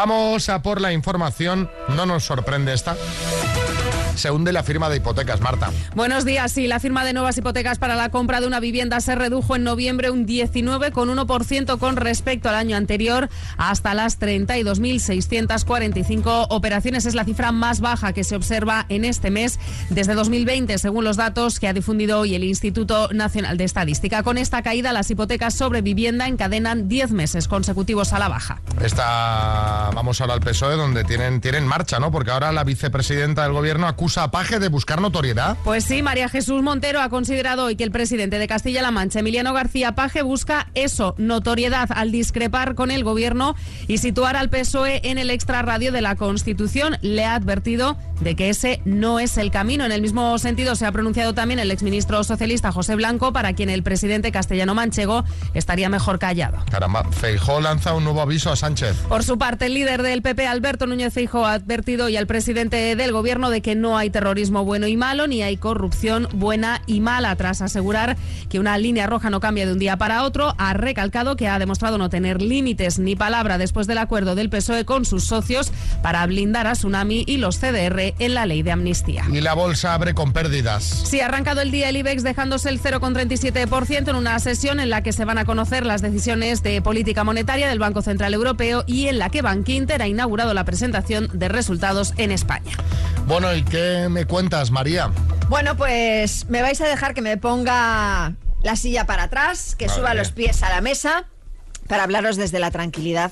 Vamos a por la información. No nos sorprende esta se hunde la firma de hipotecas. Marta. Buenos días. Sí, la firma de nuevas hipotecas para la compra de una vivienda se redujo en noviembre un 19,1% con respecto al año anterior hasta las 32.645 operaciones. Es la cifra más baja que se observa en este mes desde 2020, según los datos que ha difundido hoy el Instituto Nacional de Estadística. Con esta caída, las hipotecas sobre vivienda encadenan 10 meses consecutivos a la baja. Esta, vamos ahora al PSOE, donde tienen, tienen marcha, ¿no? Porque ahora la vicepresidenta del gobierno acusa a Paje de buscar notoriedad? Pues sí, María Jesús Montero ha considerado hoy que el presidente de Castilla-La Mancha, Emiliano García Paje, busca eso, notoriedad, al discrepar con el gobierno y situar al PSOE en el extrarradio de la Constitución. Le ha advertido de que ese no es el camino. En el mismo sentido se ha pronunciado también el exministro socialista José Blanco, para quien el presidente castellano manchego estaría mejor callado. Caramba, Feijó lanza un nuevo aviso a Sánchez. Por su parte, el líder del PP, Alberto Núñez Feijó, ha advertido hoy al presidente del gobierno de que no hay terrorismo bueno y malo, ni hay corrupción buena y mala. Tras asegurar que una línea roja no cambia de un día para otro, ha recalcado que ha demostrado no tener límites ni palabra después del acuerdo del PSOE con sus socios para blindar a Tsunami y los CDR en la ley de amnistía. Y la bolsa abre con pérdidas. Sí, ha arrancado el día el IBEX dejándose el 0,37% en una sesión en la que se van a conocer las decisiones de política monetaria del Banco Central Europeo y en la que Bankinter ha inaugurado la presentación de resultados en España. Bueno, ¿y qué me cuentas, María? Bueno, pues me vais a dejar que me ponga la silla para atrás, que suba los pies a la mesa para hablaros desde la tranquilidad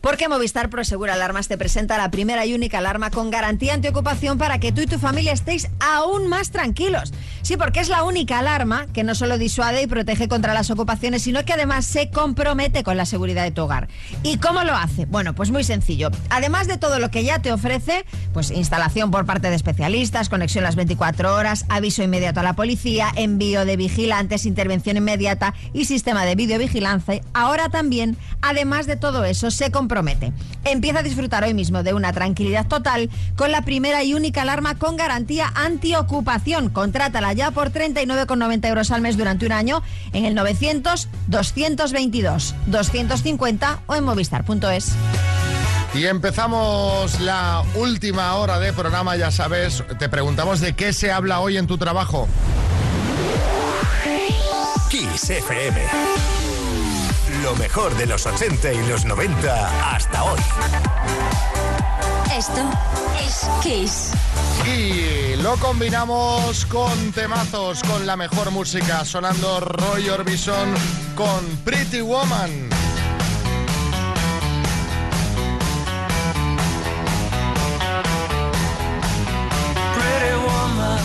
porque Movistar Prosegura Alarmas te presenta la primera y única alarma con garantía antiocupación para que tú y tu familia estéis aún más tranquilos. Sí, porque es la única alarma que no solo disuade y protege contra las ocupaciones, sino que además se compromete con la seguridad de tu hogar. ¿Y cómo lo hace? Bueno, pues muy sencillo. Además de todo lo que ya te ofrece, pues instalación por parte de especialistas, conexión las 24 horas, aviso inmediato a la policía, envío de vigilantes, intervención inmediata y sistema de videovigilancia, ahora también, además de todo eso, se compromete promete. Empieza a disfrutar hoy mismo de una tranquilidad total con la primera y única alarma con garantía antiocupación. Contrátala ya por 39,90 euros al mes durante un año en el 900-222-250 o en movistar.es. Y empezamos la última hora de programa, ya sabes, te preguntamos de qué se habla hoy en tu trabajo. Kiss FM. Lo mejor de los 80 y los 90 hasta hoy. Esto es Kiss. Y lo combinamos con temazos, con la mejor música, sonando Roy Orbison con Pretty Woman. Pretty woman,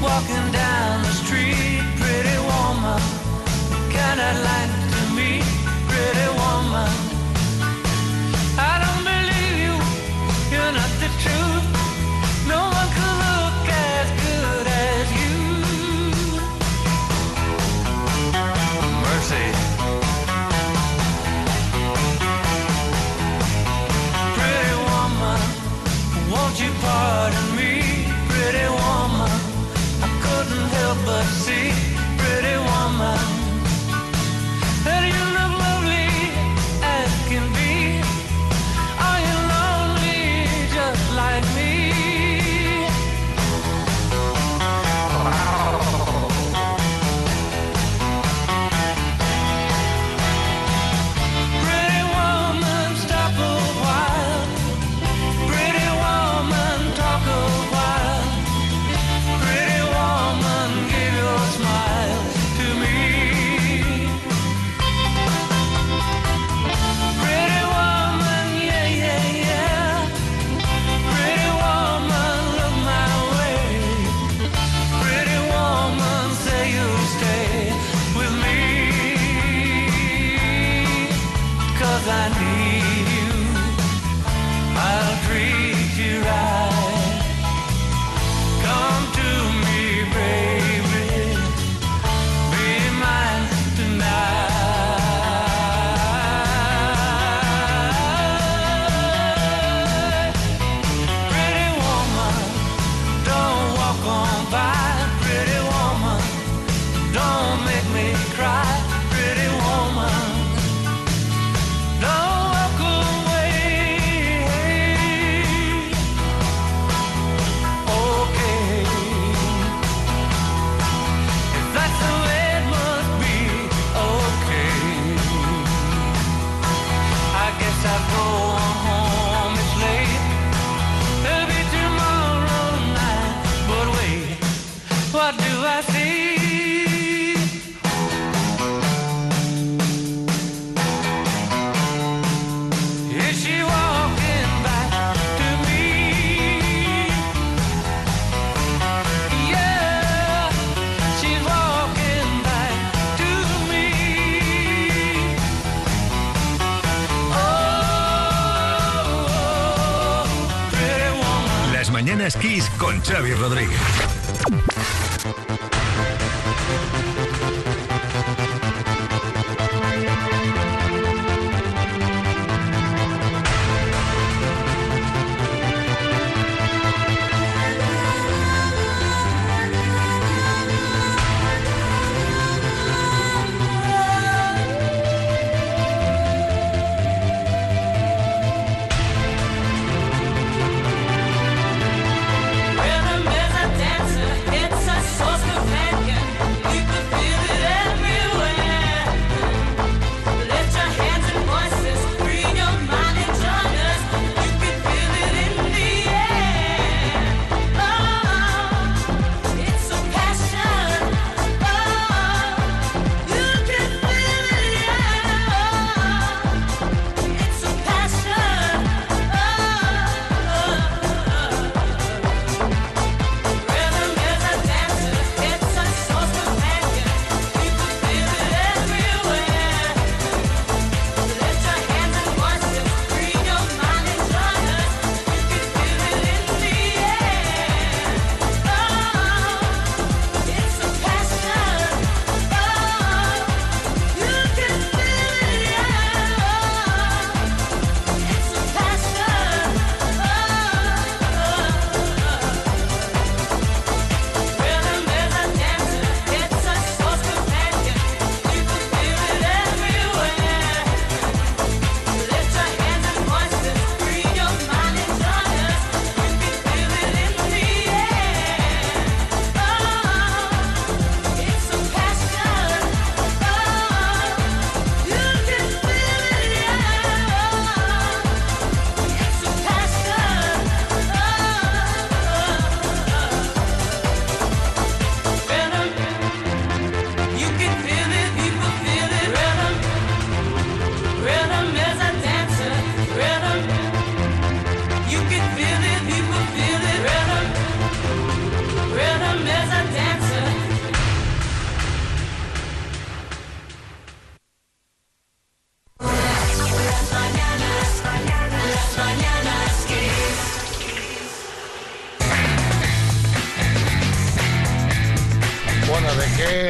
walking down the street, pretty woman, kind of like pretty Xavi Rodríguez.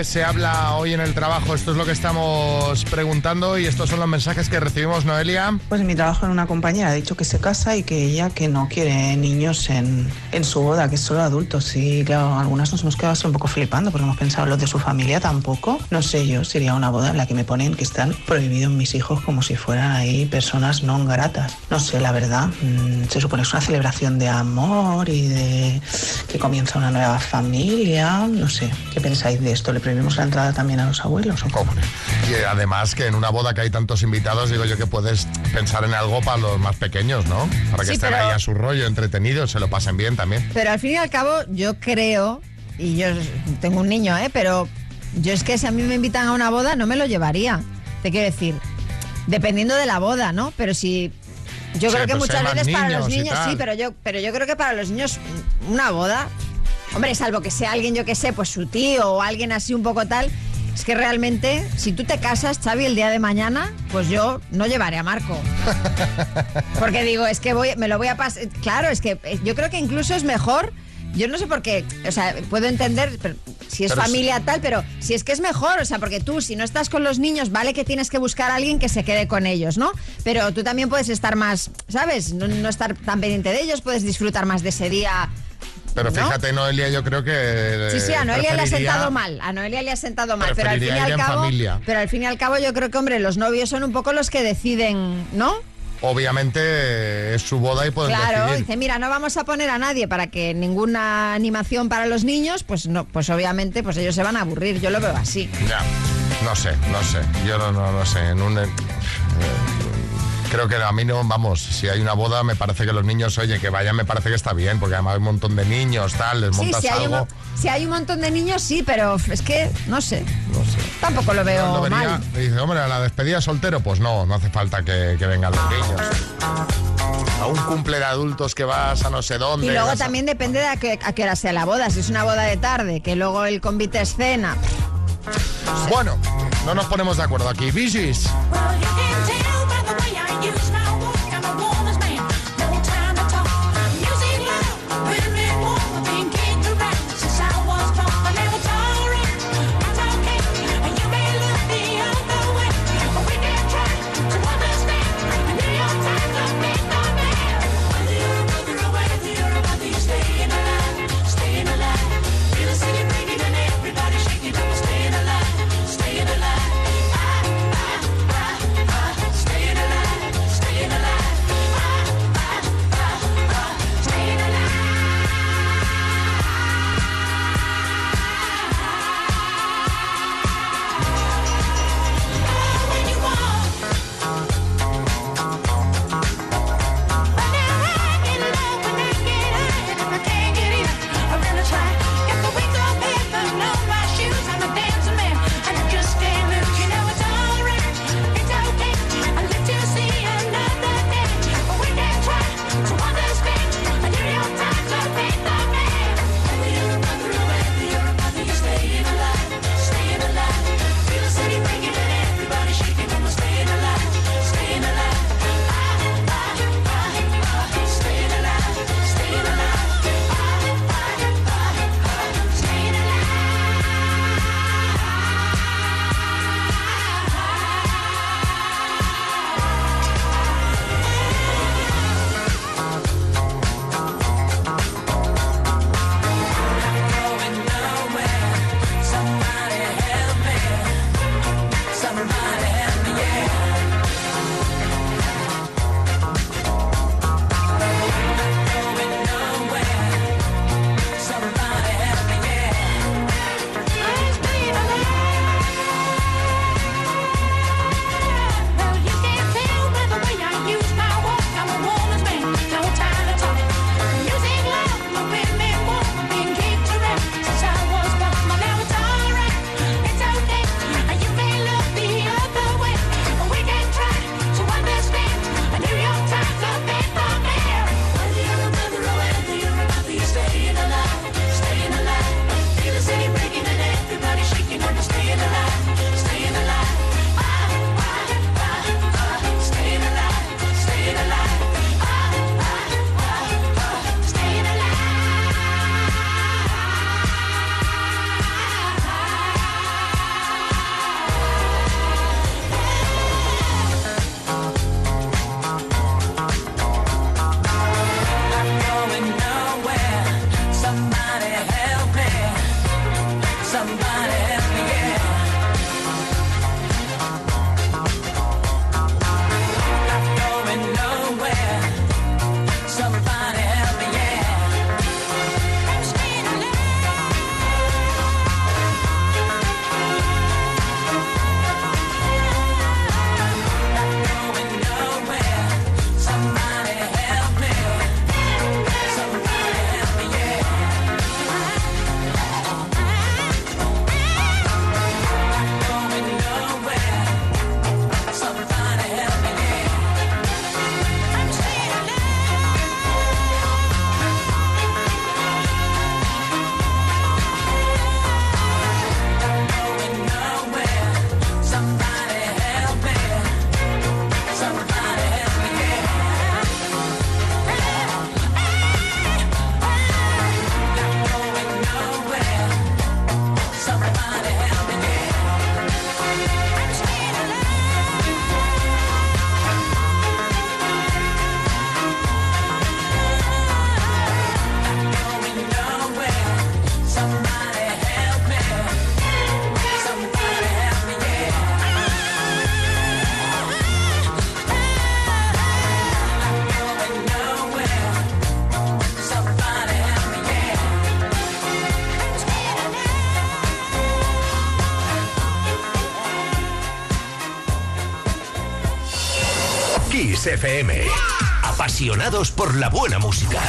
¿De qué se habla hoy en el trabajo? Esto es lo que estamos preguntando y estos son los mensajes que recibimos, Noelia. Pues mi trabajo en una compañera ha dicho que se casa y que ella que no quiere niños en, en su boda, que es solo adultos. Y claro, algunas nos hemos quedado un poco flipando porque hemos pensado los de su familia tampoco. No sé yo, sería una boda en la que me ponen que están prohibidos mis hijos como si fueran ahí personas no gratas. No sé, la verdad, mm, se supone que es una celebración de amor y de que comienza una nueva familia. No sé, ¿qué pensáis de esto? ¿Le prohibimos la entrada también a los abuelos? cómo? Y además que en una boda que hay tantos invitados, digo yo que puedes pensar en algo para los más pequeños, ¿no? Para que Sí, estén pero- ahí a su rollo, entretenidos, se lo pasen bien también. Pero al fin y al cabo, yo creo, y yo tengo un niño, ¿eh? Pero yo es que si a mí me invitan a una boda, no me lo llevaría. Te quiero decir, dependiendo de la boda, ¿no? Pero si. Yo Sí, creo que pues muchas veces para los niños sí, pero yo, pero yo creo que para los niños una boda, hombre, salvo que sea alguien, yo que sé, pues su tío o alguien así un poco tal, es que realmente, si tú te casas, Xavi, el día de mañana, pues yo no llevaré a Marco. Porque digo, es que voy, me lo voy a pasar. Claro, es que eh, yo creo que incluso es mejor. Yo no sé por qué, o sea, puedo entender pero si es Pero familia tal, pero si es que es mejor, o sea, porque tú si no estás con los niños, vale que tienes que buscar a alguien que se quede con ellos, ¿no? Pero tú también puedes estar más, ¿sabes? No, no estar tan pendiente de ellos, puedes disfrutar más de ese día. Pero ¿no? fíjate, Noelia, yo creo que. Sí, sí, a Noelia le ha sentado mal, a Noelia le ha sentado mal, pero al fin y al cabo, pero al fin y al cabo yo creo que hombre, los novios son un poco los que deciden, ¿no? Obviamente es su boda y pueden Claro, decidir. dice, mira, no vamos a poner a nadie para que ninguna animación para los niños, pues no, pues obviamente pues ellos se van a aburrir, yo lo veo así. Ya, no sé, no sé. Yo no, no, no sé. En un, eh, creo que a mí no, vamos, si hay una boda me parece que los niños, oye, que vayan me parece que está bien, porque además hay un montón de niños, tal, les Sí, montas si hay, un, algo. si hay un montón de niños, sí, pero es que, no sé, No sé. tampoco lo veo No lo vería. mal. Dice, hombre, a la despedida soltero, pues no, no hace falta que, que vengan los niños. A un cumple de adultos que vas a no sé dónde. Y luego a- también depende de a qué, a qué hora sea la boda. Si es una boda de tarde, que luego el convite es cena. Bueno, no nos ponemos de acuerdo aquí. Bisis. You wish FM. Apasionados por la buena música.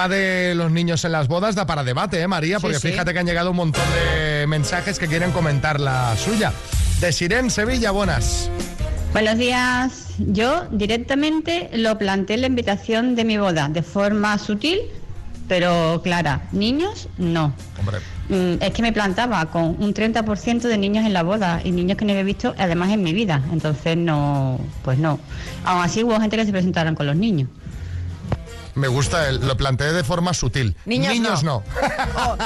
Tema de los niños en las bodas da para debate, ¿eh, María? Porque sí. fíjate que han llegado un montón de mensajes que quieren comentar la suya. De Siren, Sevilla, buenas. Buenos días. Yo directamente lo planteé en la invitación de mi boda, de forma sutil, pero clara. Niños, no. Hombre, Mm, Es que me plantaba con un 30% de niños en la boda y niños que no había visto además en mi vida. Entonces no, pues no. Aún así hubo gente que se presentaron con los niños. Me gusta, el- lo planteé de forma sutil. Niños no. Oh,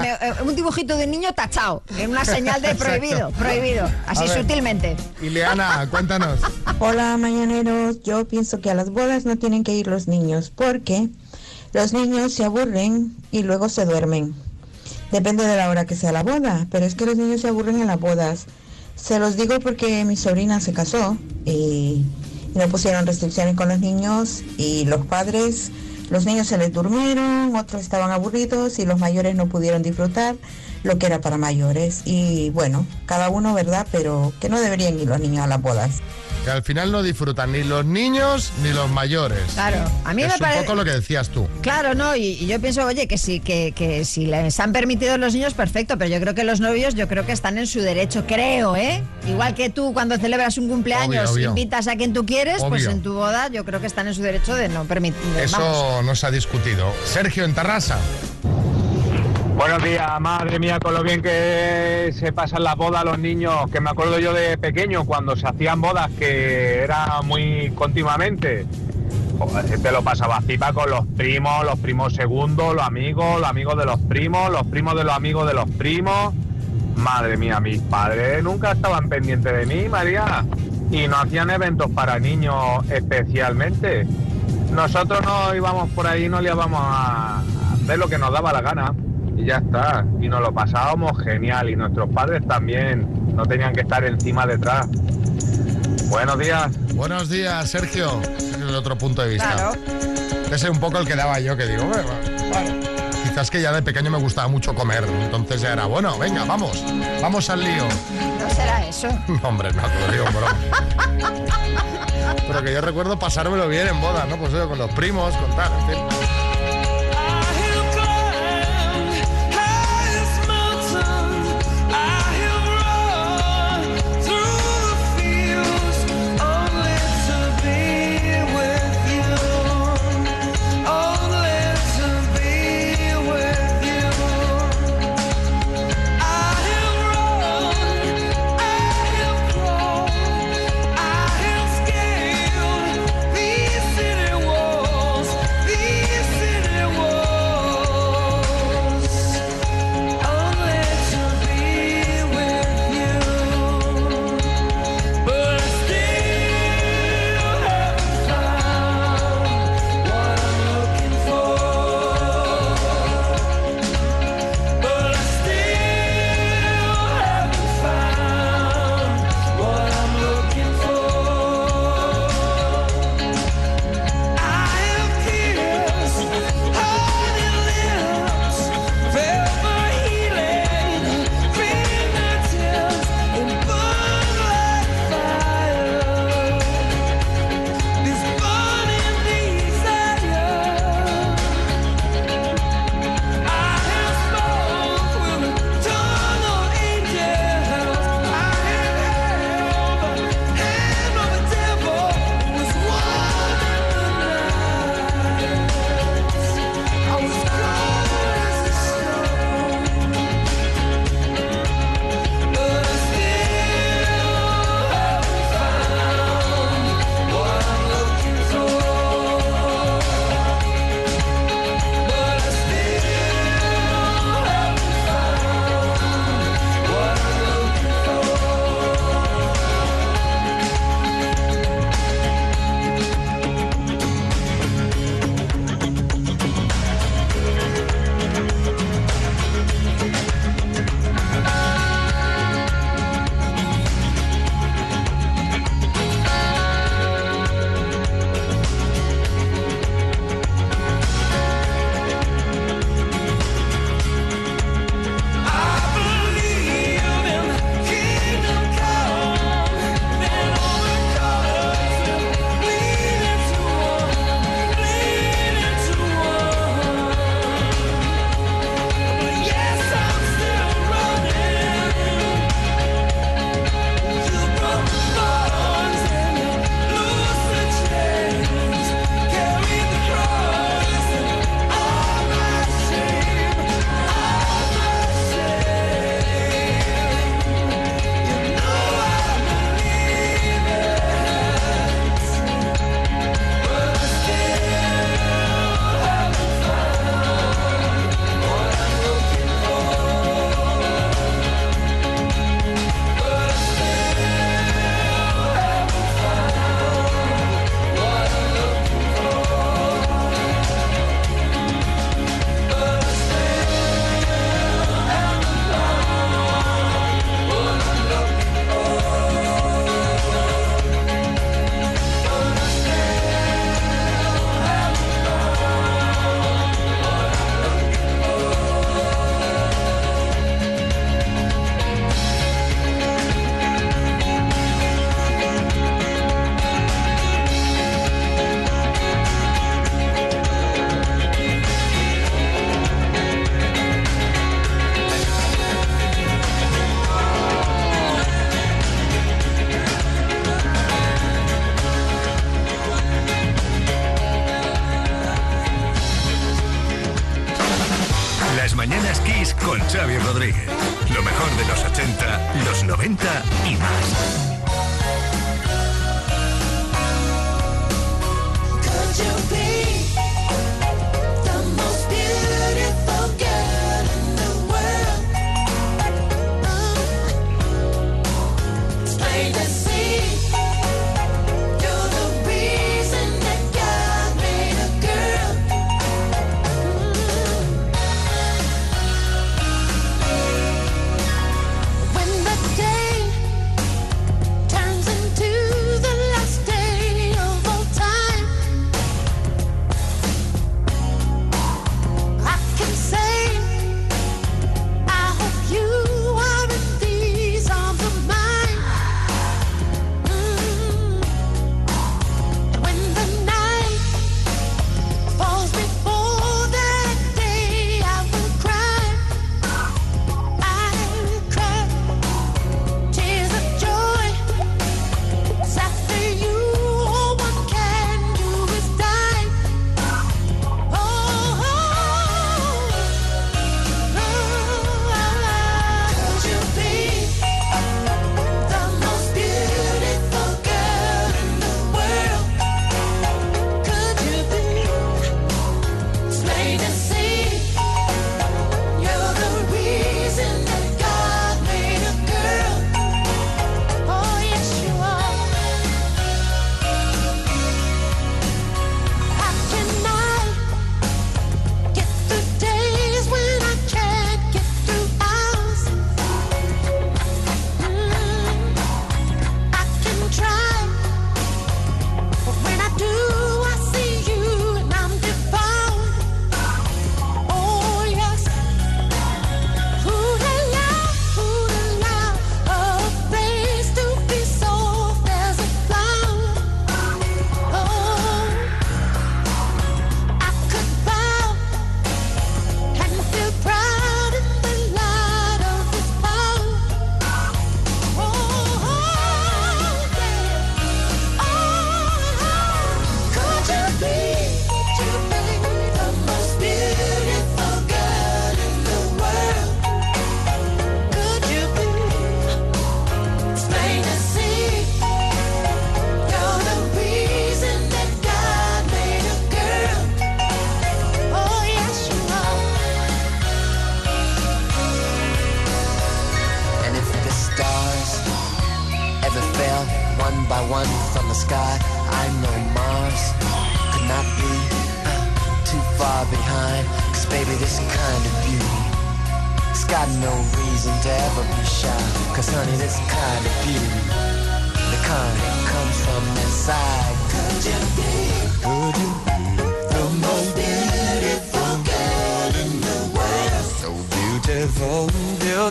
me- eh, un dibujito de niño tachado, en una señal de prohibido, prohibido, así sutilmente. Ileana, cuéntanos. Hola mañaneros, yo pienso que a las bodas no tienen que ir los niños porque los niños se aburren y luego se duermen. Depende de la hora que sea la boda, pero es que los niños se aburren en las bodas. Se los digo porque mi sobrina se casó y, y no pusieron restricciones con los niños y los padres, los niños se les durmieron, otros estaban aburridos y los mayores no pudieron disfrutar lo que era para mayores. Y bueno, cada uno, ¿verdad? Pero que no deberían ir los niños a las bodas. Que al final no disfrutan ni los niños ni los mayores. Claro, a mí es me un parece... poco lo que decías tú. Claro, no, y, y yo pienso, oye, que sí, que, que si les han permitido los niños, perfecto, pero yo creo que los novios, yo creo que están en su derecho, creo, ¿eh? Igual que tú cuando celebras un cumpleaños, Obvio, obvio. invitas a quien tú quieres, pues en tu boda yo creo que están en su derecho de no permitir. Eso no se ha discutido. Sergio, en Tarrasa. Buenos días, madre mía, con lo bien que se pasan las bodas los niños, que me acuerdo yo de pequeño cuando se hacían bodas que era muy continuamente. Joder, te lo pasaba pipa con los primos, los primos segundos, los amigos, los amigos de los primos, los primos de los amigos de los primos. Madre mía, mis padres nunca estaban pendientes de mí, María, y no hacían eventos para niños especialmente. nosotros no íbamos por ahí, no le íbamos a hacer lo que nos daba la gana y ya está. Y nos lo pasábamos genial y nuestros padres también no tenían que estar encima detrás. Buenos días. Buenos días, Sergio. Es el otro punto de vista. Claro. Ese es un poco el que daba yo, que digo, bueno, vale. Quizás que ya de pequeño me gustaba mucho comer, entonces ya era, bueno, venga, vamos, vamos al lío. No será eso. No, hombre, no, te lo digo, broma. Pero que yo recuerdo pasármelo bien en bodas, ¿no? Pues oye, con los primos, con tal, en fin.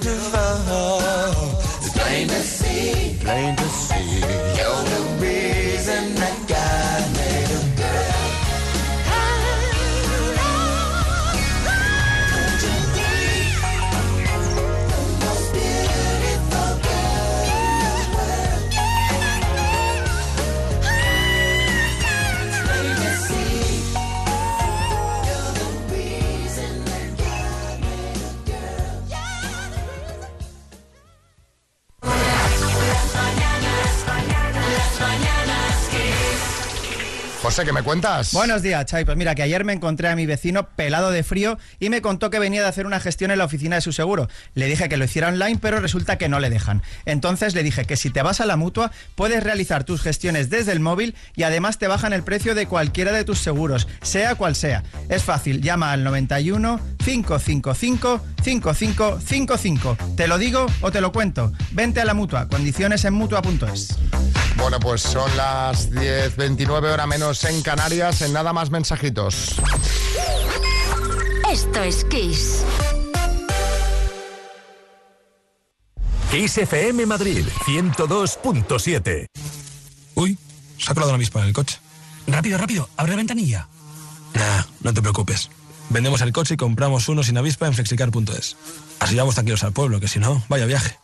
Beautiful. It's plain to see, plain to José, ¿qué me cuentas? Buenos días, Chay. Pues mira, que ayer me encontré a mi vecino pelado de frío y me contó que venía de hacer una gestión en la oficina de su seguro. Le dije que lo hiciera online, pero resulta que no le dejan. Entonces le dije que si te vas a la mutua, puedes realizar tus gestiones desde el móvil y además te bajan el precio de cualquiera de tus seguros, sea cual sea. Es fácil, llama al 91 555 5555. ¿Te lo digo o te lo cuento? Vente a la mutua. Condiciones en mutua.es. Bueno, pues son las 10.29 hora menos en Canarias. En nada más mensajitos. Esto es Kiss. Kiss FM Madrid 102.7. Uy, se ha colado una avispa en el coche. Rápido, rápido, abre la ventanilla. Nah, no te preocupes. Vendemos el coche y compramos uno sin avispa en flexicar.es. Así vamos tranquilos al pueblo, que si no, vaya viaje.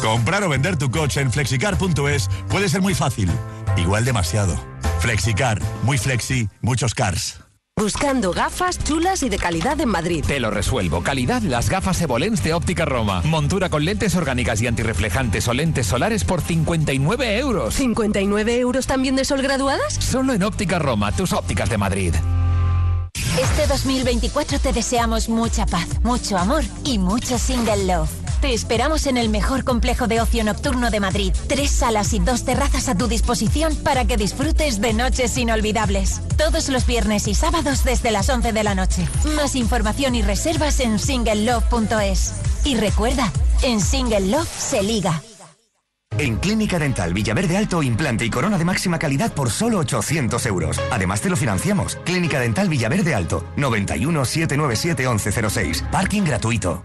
Comprar o vender tu coche en flexicar.es puede ser muy fácil. Igual demasiado. Flexicar, muy flexi, muchos cars. Buscando gafas chulas y de calidad en Madrid. Te lo resuelvo. Calidad las gafas Evolens de Óptica Roma. Montura con lentes orgánicas y antirreflejantes o lentes solares por 59 euros. ¿59 euros también de sol graduadas? Solo en Óptica Roma, tus ópticas de Madrid. Este 2024 te deseamos mucha paz, mucho amor y mucho single love. Te esperamos en el mejor complejo de ocio nocturno de Madrid. Tres salas y dos terrazas a tu disposición para que disfrutes de noches inolvidables. Todos los viernes y sábados desde las 11 de la noche. Más información y reservas en singlelove.es. Y recuerda, en Single Love se liga. En Clínica Dental Villaverde Alto, implante y corona de máxima calidad por solo 800 euros. Además te lo financiamos. Clínica Dental Villaverde Alto, 91 797 1106. Parking gratuito.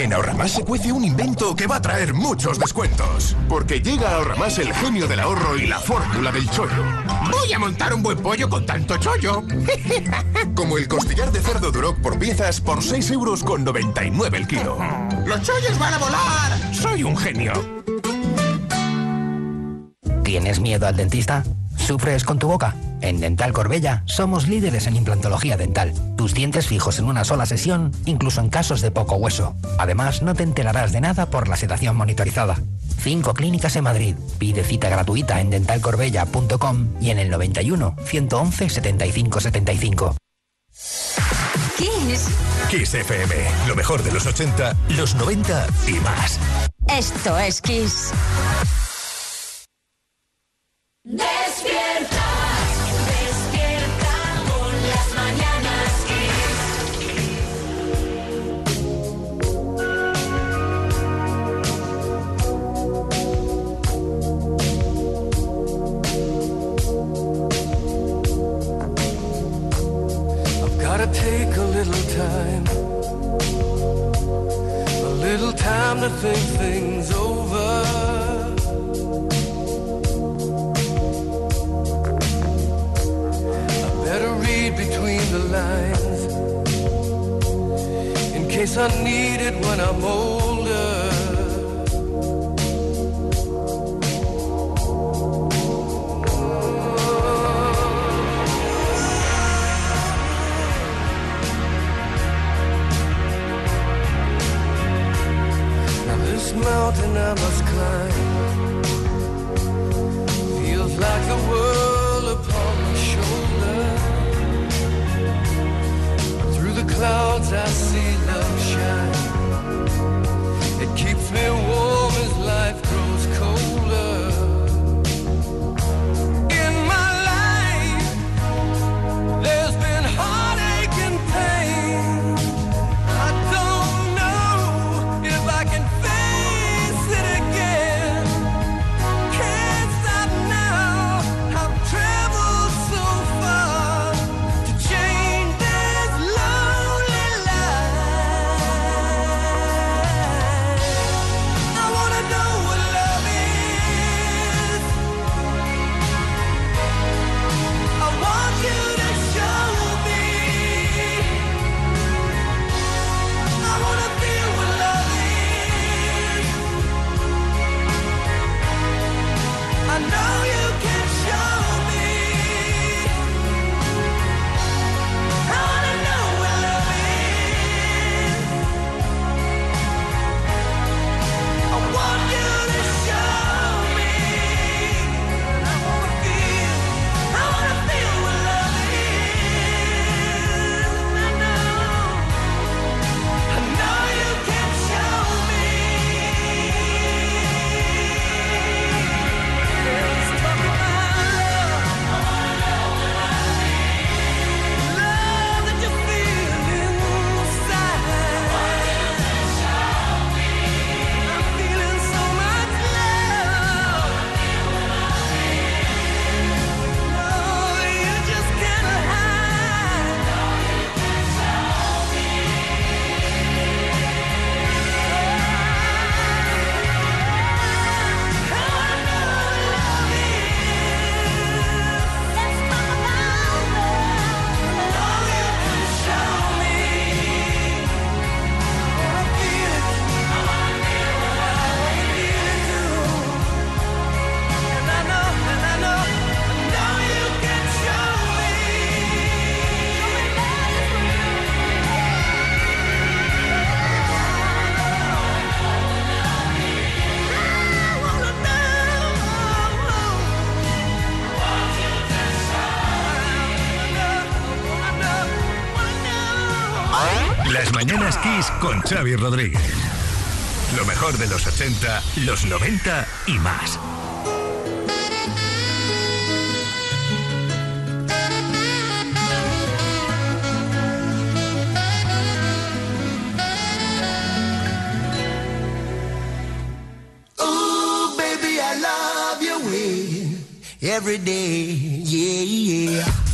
En Ahorramás se cuece un invento que va a traer muchos descuentos. Porque llega a Ahorramás el genio del ahorro y la fórmula del chollo. Voy a montar un buen pollo con tanto chollo. Como el costillar de cerdo Duroc por piezas por 6 euros con 99 el kilo. ¡Los chollos van a volar! ¡Soy un genio! ¿Tienes miedo al dentista? ¿Sufres con tu boca? En Dental Corbella somos líderes en implantología dental. Tus dientes fijos en una sola sesión, incluso en casos de poco hueso. Además, no te enterarás de nada por la sedación monitorizada. Cinco clínicas en Madrid. Pide cita gratuita en dentalcorbella.com y en el 91 111 75 75. Kiss. Kiss FM, lo mejor de los 80, los 90 y más. Esto es Kiss. amor. Kiss con Xavi Rodríguez. Lo mejor de los 80, los 90 y más. Oh, baby, I love your way eh, every day, yeah, yeah.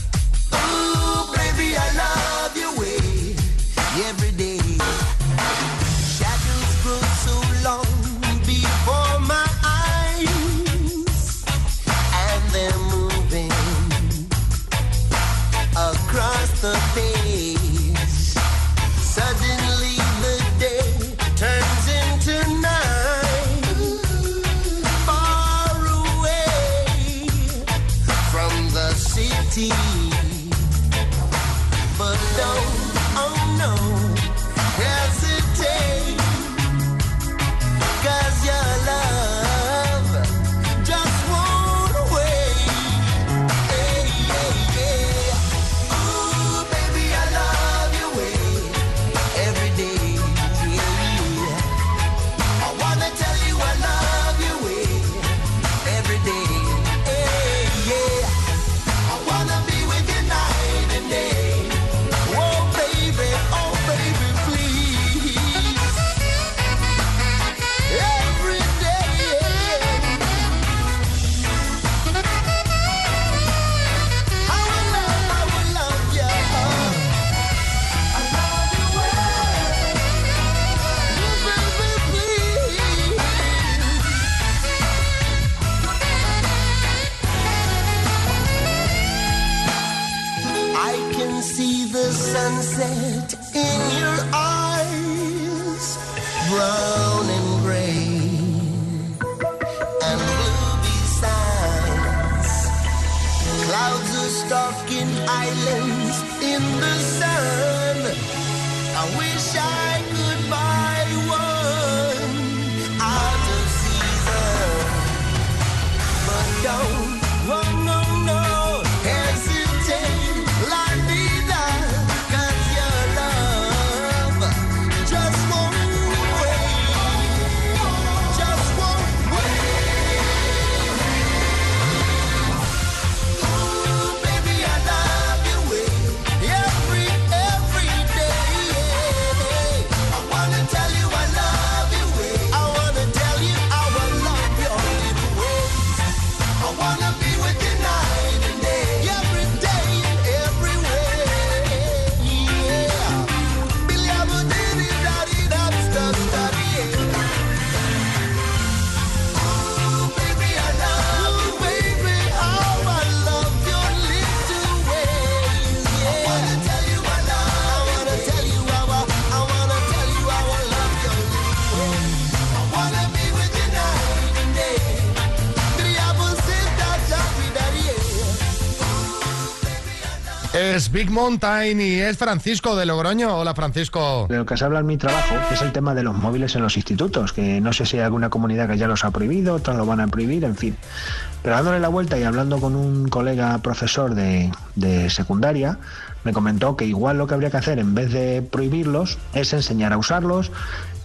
Big Mountain y es Francisco de Logroño. Hola, Francisco. De lo que se habla en mi trabajo es el tema de los móviles en los institutos, que no sé si hay alguna comunidad que ya los ha prohibido, otras lo van a prohibir, en fin. Pero dándole la vuelta y hablando con un colega profesor de, de secundaria, me comentó que igual lo que habría que hacer en vez de prohibirlos es enseñar a usarlos,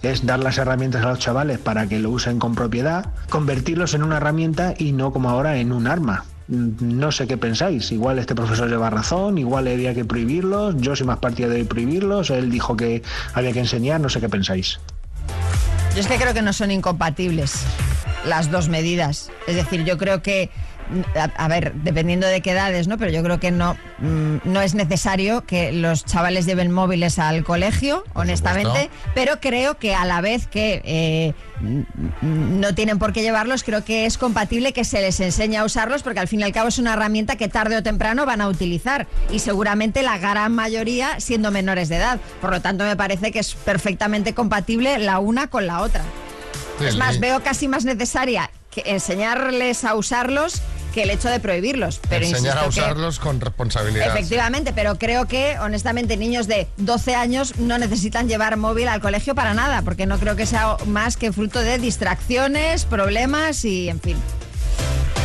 es dar las herramientas a los chavales para que lo usen con propiedad, convertirlos en una herramienta y no como ahora en un arma. No sé qué pensáis, igual este profesor lleva razón, igual había que prohibirlos, yo soy más partidario de prohibirlos, él dijo que había que enseñar, no sé qué pensáis. Yo es que creo que no son incompatibles las dos medidas. Es decir, yo creo que, a, a ver, dependiendo de qué edades, ¿no? Pero yo creo que no, mm, no es necesario que los chavales lleven móviles al colegio, honestamente, pero creo que a la vez que eh, n- no tienen por qué llevarlos, creo que es compatible que se les enseñe a usarlos, porque al fin y al cabo es una herramienta que tarde o temprano van a utilizar y seguramente la gran mayoría siendo menores de edad. Por lo tanto, me parece que es perfectamente compatible la una con la otra. Sí, Es más, sí. veo casi más necesaria que enseñarles a usarlos que el hecho de prohibirlos. Pero Enseñar a que- usarlos con responsabilidad. Efectivamente, pero creo que honestamente niños de 12 años no necesitan llevar móvil al colegio para nada, porque no creo que sea más que fruto de distracciones, problemas y en fin.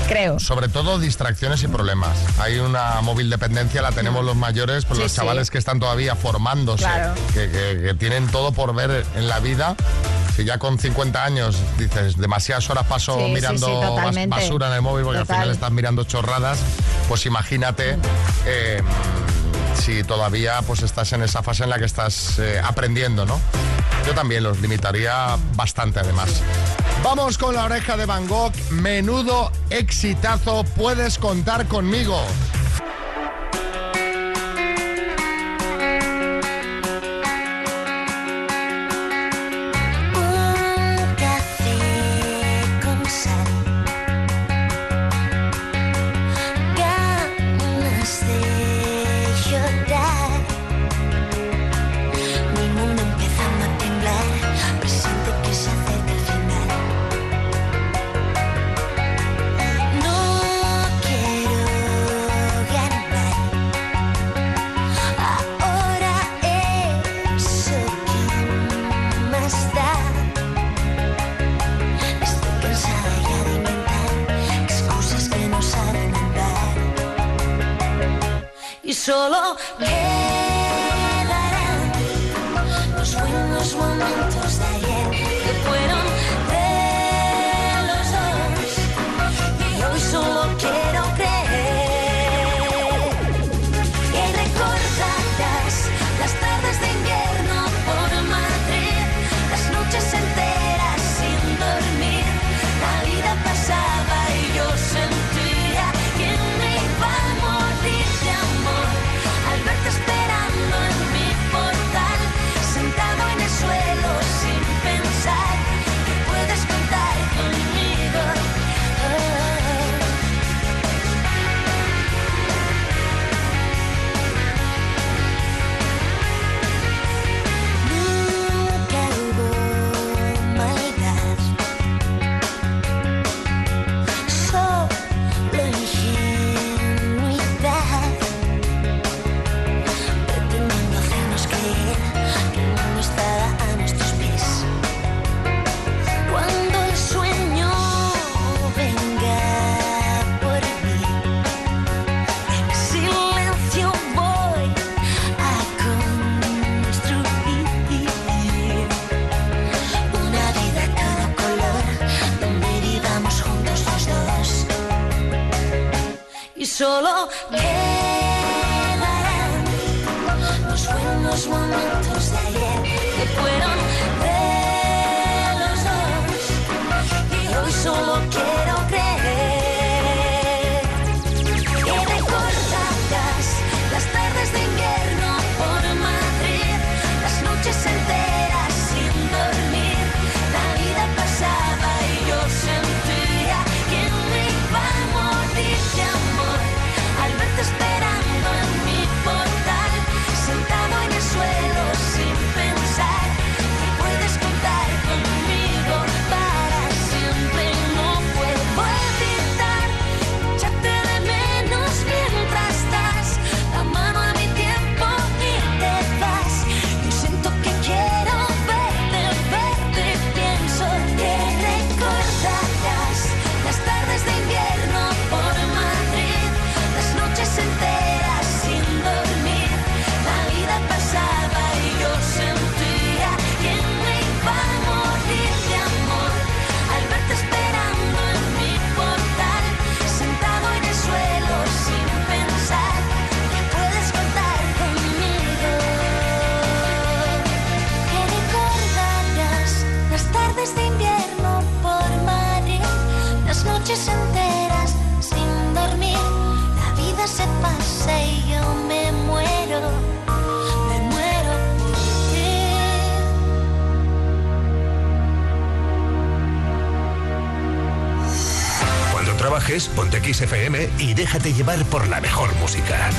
Creo. Sobre todo distracciones y problemas. Hay una móvil dependencia, la tenemos los mayores, pero Sí, los sí. chavales que están todavía formándose, Claro. que, que- que tienen todo por ver en la vida. Si ya con 50 años dices, demasiadas horas paso Sí, mirando sí, basura en el móvil porque Total. al final estás mirando chorradas, pues imagínate eh, si todavía pues estás en esa fase en la que estás eh, aprendiendo, ¿no? Yo también los limitaría bastante además. Vamos con la oreja de Van Gogh. Menudo exitazo. Puedes contar conmigo. viajes, ponte XFM y déjate llevar por la mejor música.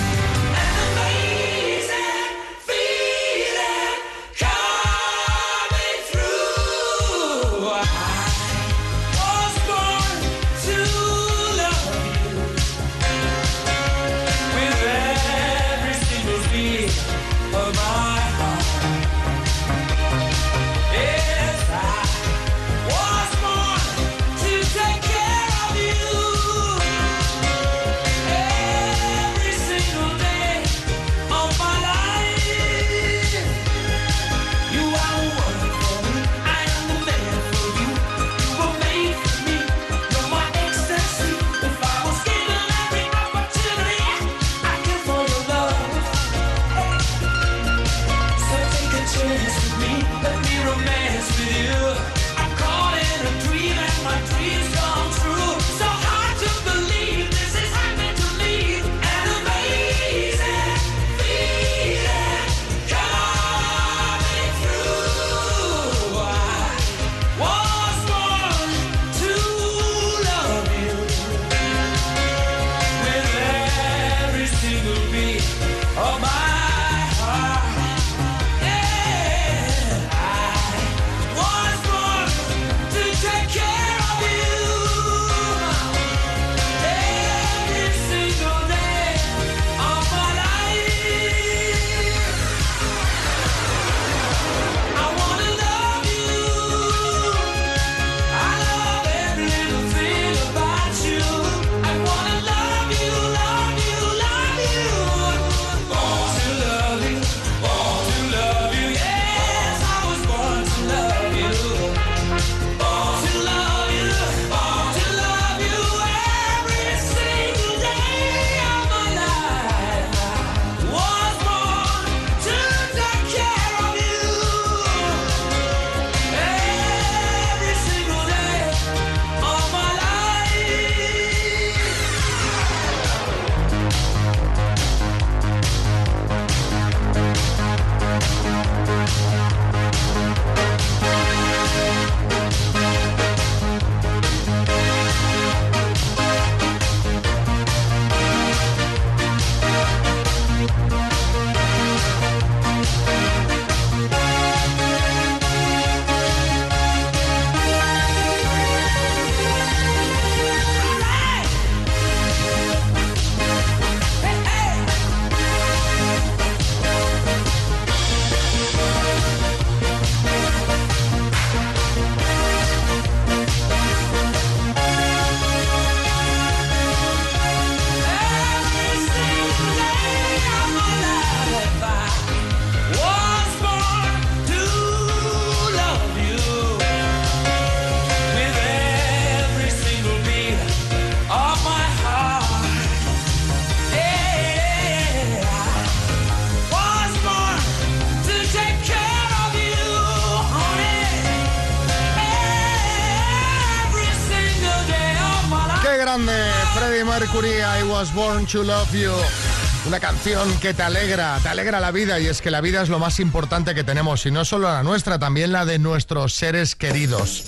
Born to Love You. Una canción que te alegra, te alegra la vida y es que la vida es lo más importante que tenemos y no solo la nuestra, también la de nuestros seres queridos.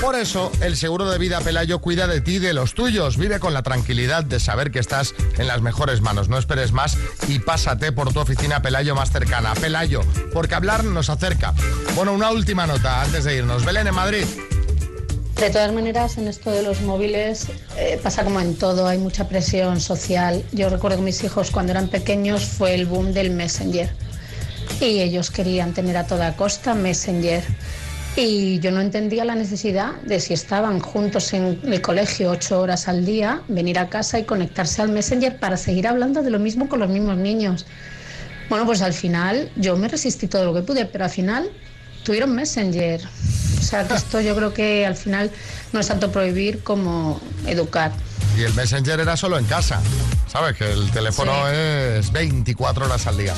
Por eso, el seguro de vida Pelayo cuida de ti y de los tuyos. Vive con la tranquilidad de saber que estás en las mejores manos. No esperes más y pásate por tu oficina Pelayo más cercana. Pelayo, porque hablar nos acerca. Bueno, una última nota antes de irnos. Belén en Madrid. De todas maneras, en esto de los móviles eh, pasa como en todo, hay mucha presión social. Yo recuerdo que mis hijos cuando eran pequeños fue el boom del Messenger y ellos querían tener a toda costa Messenger. Y yo no entendía la necesidad de si estaban juntos en el colegio ocho horas al día, venir a casa y conectarse al Messenger para seguir hablando de lo mismo con los mismos niños. Bueno, pues al final yo me resistí todo lo que pude, pero al final tuvieron Messenger. O sea, que esto yo creo que al final no es tanto prohibir como educar. Y el Messenger era solo en casa. ¿Sabes? Que el teléfono es 24 horas al día.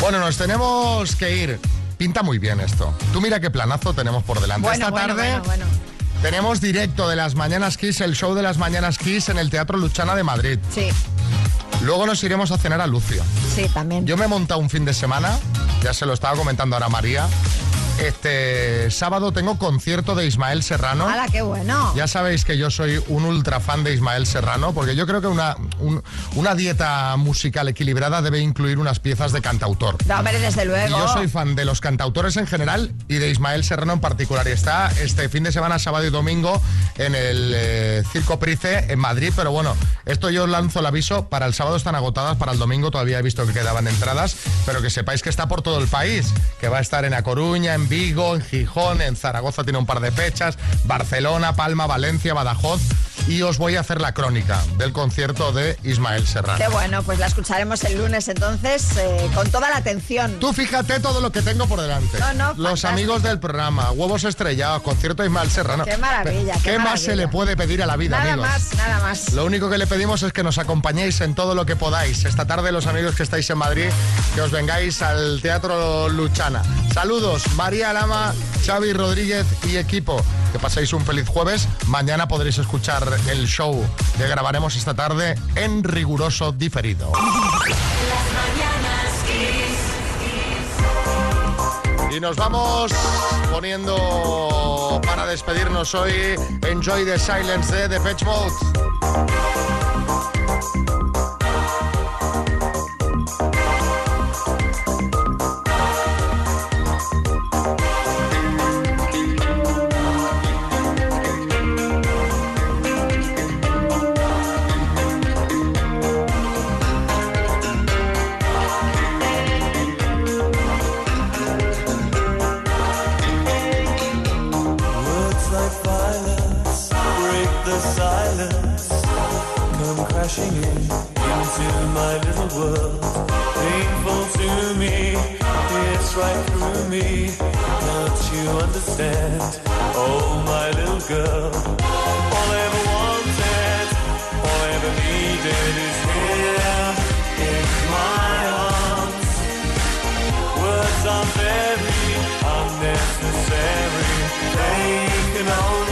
Bueno, nos tenemos que ir. Pinta muy bien esto. Tú mira qué planazo tenemos por delante. Bueno, Esta bueno, tarde bueno, bueno. tenemos directo de las Mañanas Kiss, el show de las Mañanas Kiss en el Teatro Luchana de Madrid. Sí, Luego nos iremos a cenar a Lucio. sí, también. Yo me he montado un fin de semana, ya se lo estaba comentando ahora María. Este sábado tengo concierto de Ismael Serrano. ¡Hala, qué bueno! Ya sabéis que yo soy un ultra fan de Ismael Serrano, porque yo creo que una, un- una dieta musical equilibrada debe incluir unas piezas de cantautor. No, hombre, desde luego. Y yo soy fan de los cantautores en general y de Ismael Serrano en particular. Y está este fin de semana, sábado y domingo, en el eh, Circo Price en Madrid. Pero bueno, esto yo lanzo el aviso. Para el sábado están agotadas, para el domingo todavía he visto que quedaban entradas. Pero que sepáis que está por todo el país. Que va a estar en A Coruña, en Vigo, en Gijón, en Zaragoza tiene un par de fechas, Barcelona, Palma, Valencia, Badajoz. Y os voy a hacer la crónica del concierto de Ismael Serrano. Qué bueno, pues la escucharemos el lunes entonces eh, con toda la atención. Tú fíjate todo lo que tengo por delante. No, no, Los fantástico. amigos del programa, huevos estrellados, concierto de Ismael Serrano. Qué maravilla, ¿Qué, qué más se le puede pedir a la vida, Nada amigos? más, nada más. Lo único que le pedimos es que nos acompañéis en todo lo que podáis. Esta tarde, los amigos que estáis en Madrid, que os vengáis al Teatro Luchana. Saludos, María Lama, Xavi Rodríguez y equipo. Que paséis un feliz jueves. Mañana podréis escuchar el show que grabaremos esta tarde en riguroso diferido. Y nos vamos poniendo para despedirnos hoy Enjoy the Silence de The Pitch Mode. Crashing in into my little world. Painful to me, it's right through me. Don't you understand? Oh, my little girl. All I ever wanted, all I ever needed is here in my arms. Words are very unnecessary. They can only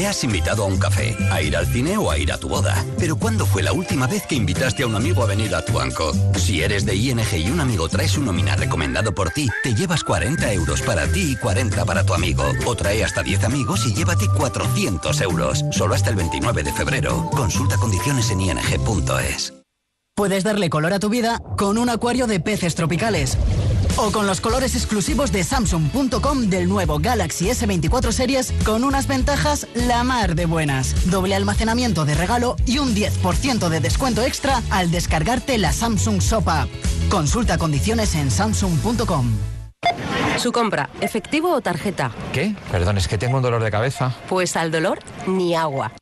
Le has invitado a un café, a ir al cine o a ir a tu boda. Pero ¿cuándo fue la última vez que invitaste a un amigo a venir a tu banco? Si eres de ING y un amigo trae su nómina recomendado por ti, te llevas 40 euros para ti y 40 para tu amigo. O trae hasta 10 amigos y llévate 400 euros. Solo hasta el 29 de febrero. Consulta condiciones en ing.es. Puedes darle color a tu vida con un acuario de peces tropicales. O con los colores exclusivos de Samsung.com del nuevo Galaxy S24 Series con unas ventajas la mar de buenas. Doble almacenamiento de regalo y un 10% de descuento extra al descargarte la Samsung Shop App. Consulta condiciones en Samsung.com. Su compra, efectivo o tarjeta. ¿Qué? Perdón, es que tengo un dolor de cabeza. Pues al dolor, ni agua.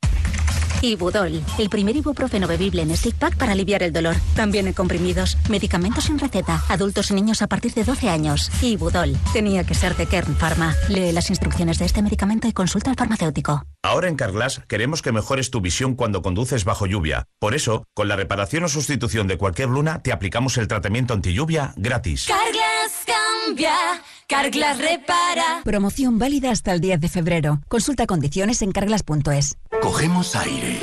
Ibudol, el primer ibuprofeno bebible en stick pack para aliviar el dolor. También en comprimidos, medicamentos sin receta, adultos y niños a partir de 12 años. Ibudol, tenía que ser de Kern Pharma. Lee las instrucciones de este medicamento y consulta al farmacéutico. Ahora en Carglass queremos que mejores tu visión cuando conduces bajo lluvia. Por eso, con la reparación o sustitución de cualquier luna, te aplicamos el tratamiento anti lluvia gratis. Carglass cambia, Carglass repara. Promoción válida hasta el 10 de febrero. Consulta condiciones en carglass.es. Cogemos aire.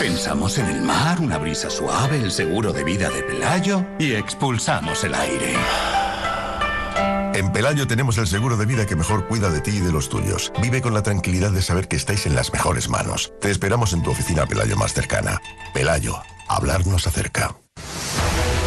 Pensamos en el mar, una brisa suave, el seguro de vida de Pelayo y expulsamos el aire. En Pelayo tenemos el seguro de vida que mejor cuida de ti y de los tuyos. Vive con la tranquilidad de saber que estáis en las mejores manos. Te esperamos en tu oficina Pelayo más cercana. Pelayo, hablar nos acerca.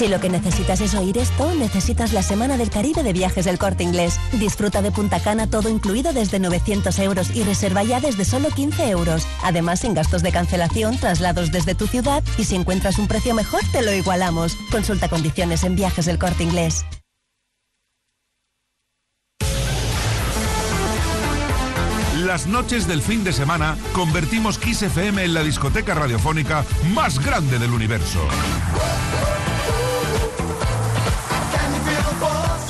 Si lo que necesitas es oír esto, necesitas la Semana del Caribe de Viajes del Corte Inglés. Disfruta de Punta Cana todo incluido desde 900 euros y reserva ya desde solo 15 euros. Además, sin gastos de cancelación, traslados desde tu ciudad y si encuentras un precio mejor, te lo igualamos. Consulta condiciones en Viajes del Corte Inglés. Las noches del fin de semana convertimos Kiss FM en la discoteca radiofónica más grande del universo.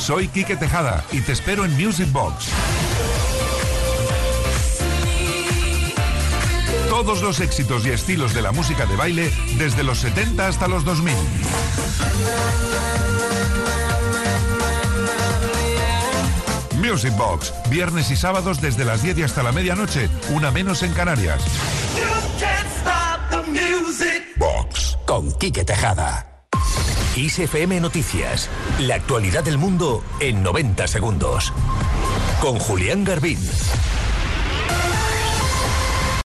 Soy Quique Tejada y te espero en Music Box. Todos los éxitos y estilos de la música de baile desde los 70 hasta los 2000. Music Box, viernes y sábados desde las 10 y hasta la medianoche, una menos en Canarias. Box. Con Quique Tejada. ISFM Noticias. La actualidad del mundo en 90 segundos. Con Julián Garbín.